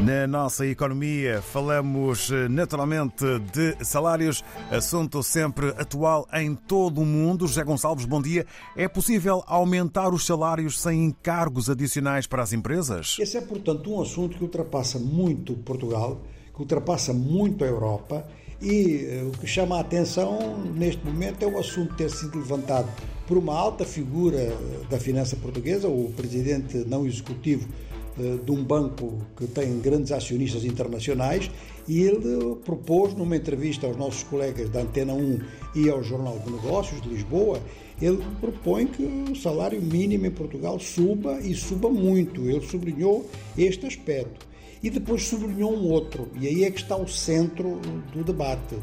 Na nossa economia falamos eh, naturalmente de salários, assunto sempre atual em todo o mundo. José Gonçalves, bom dia. É possível aumentar os salários sem encargos adicionais para as empresas? Esse é, portanto, um assunto que ultrapassa muito Portugal, que ultrapassa muito a Europa e eh, o que chama a atenção neste momento é o assunto ter sido levantado por uma alta figura da finança portuguesa, o presidente não executivo eh, de um banco que tem grandes acionistas internacionais e ele propôs numa entrevista aos nossos colegas da Antena 1 e ao Jornal de Negócios de Lisboa, ele propõe que o salário mínimo em Portugal suba e suba muito. Ele sublinhou este aspecto. E depois sublinhou um outro, e aí é que está o centro do debate.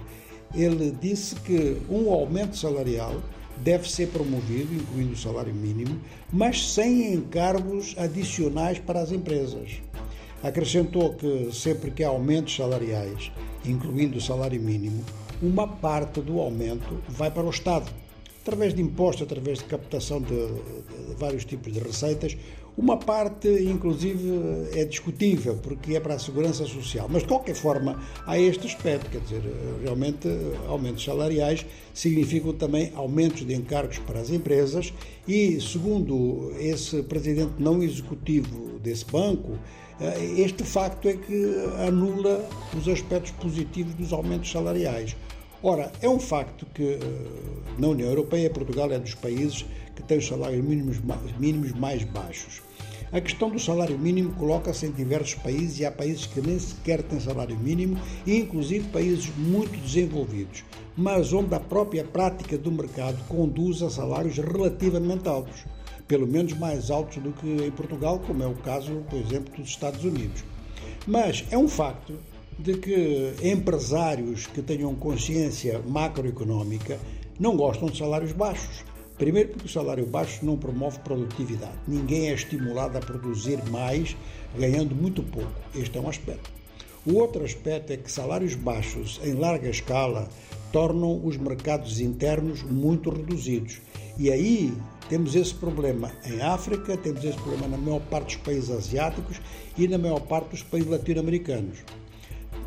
Ele disse que um aumento salarial deve ser promovido, incluindo o salário mínimo, mas sem encargos adicionais para as empresas. Acrescentou que sempre que há aumentos salariais, incluindo o salário mínimo, uma parte do aumento vai para o Estado através de impostos, através de captação de, de, vários tipos de receitas. Uma parte, inclusive, é discutível, porque é para a segurança social. Mas, de qualquer forma, há este aspecto, quer dizer, realmente, aumentos salariais significam também aumentos de encargos para as empresas e, segundo esse presidente não executivo desse banco, este facto é que anula os aspectos positivos dos aumentos salariais. Ora, é um facto que eh, na União Europeia Portugal é dos países que tem os salários mínimos, mínimos mais baixos. A questão do salário mínimo coloca-se em diversos países e há países que nem sequer têm salário mínimo e inclusive países muito desenvolvidos, mas onde a própria prática do mercado conduz a salários relativamente altos, pelo menos mais altos do que em Portugal, como é o caso, por exemplo, dos Estados Unidos. Mas é um facto de que empresários que tenham consciência macroeconómica não gostam de salários baixos. Primeiro, porque o salário baixo não promove produtividade. Ninguém é estimulado a produzir mais ganhando muito pouco. Este é um aspecto. O outro aspecto é que salários baixos em larga escala tornam os mercados internos muito reduzidos. E aí temos esse problema em África, temos esse problema na maior parte dos países asiáticos e na maior parte dos países latino-americanos.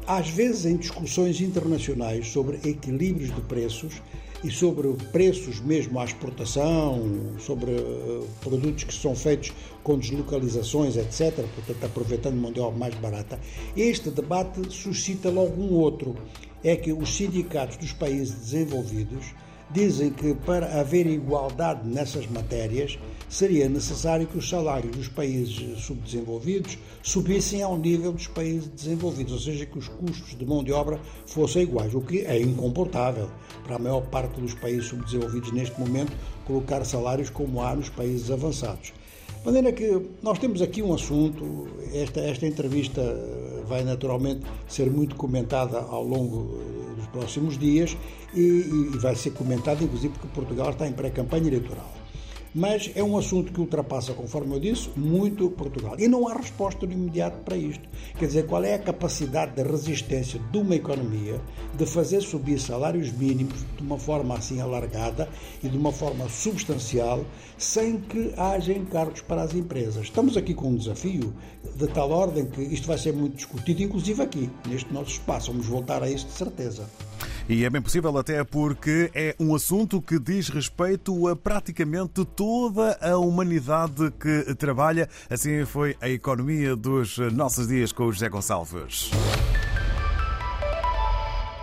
Às vezes, em discussões internacionais sobre equilíbrios de preços e sobre preços mesmo à exportação, sobre uh, produtos que são feitos com deslocalizações, etc., portanto, aproveitando mão de obra mais barata, este debate suscita logo um outro: é que os sindicatos dos países desenvolvidos dizem que para haver igualdade nessas matérias seria necessário que os salários dos países subdesenvolvidos subissem ao nível dos países desenvolvidos, ou seja, que os custos de mão de obra fossem iguais, o que é incomportável para a maior parte dos países subdesenvolvidos neste momento colocar salários como há nos países avançados. De maneira que nós temos aqui um assunto, esta, esta entrevista vai naturalmente ser muito comentada ao longo dos próximos dias e, e vai ser comentada, inclusive, porque Portugal está em pré-campanha eleitoral mas é um assunto que ultrapassa, conforme eu disse, muito Portugal. E não há resposta de imediato para isto. Quer dizer, qual é a capacidade de resistência de uma economia de fazer subir salários mínimos de uma forma assim alargada e de uma forma substancial, sem que haja encargos para as empresas. Estamos aqui com um desafio de tal ordem que isto vai ser muito discutido, inclusive aqui, neste nosso espaço. Vamos voltar a isso de certeza. E é bem possível, até porque é um assunto que diz respeito a praticamente toda a humanidade que trabalha. Assim foi a economia dos nossos dias com o José Gonçalves.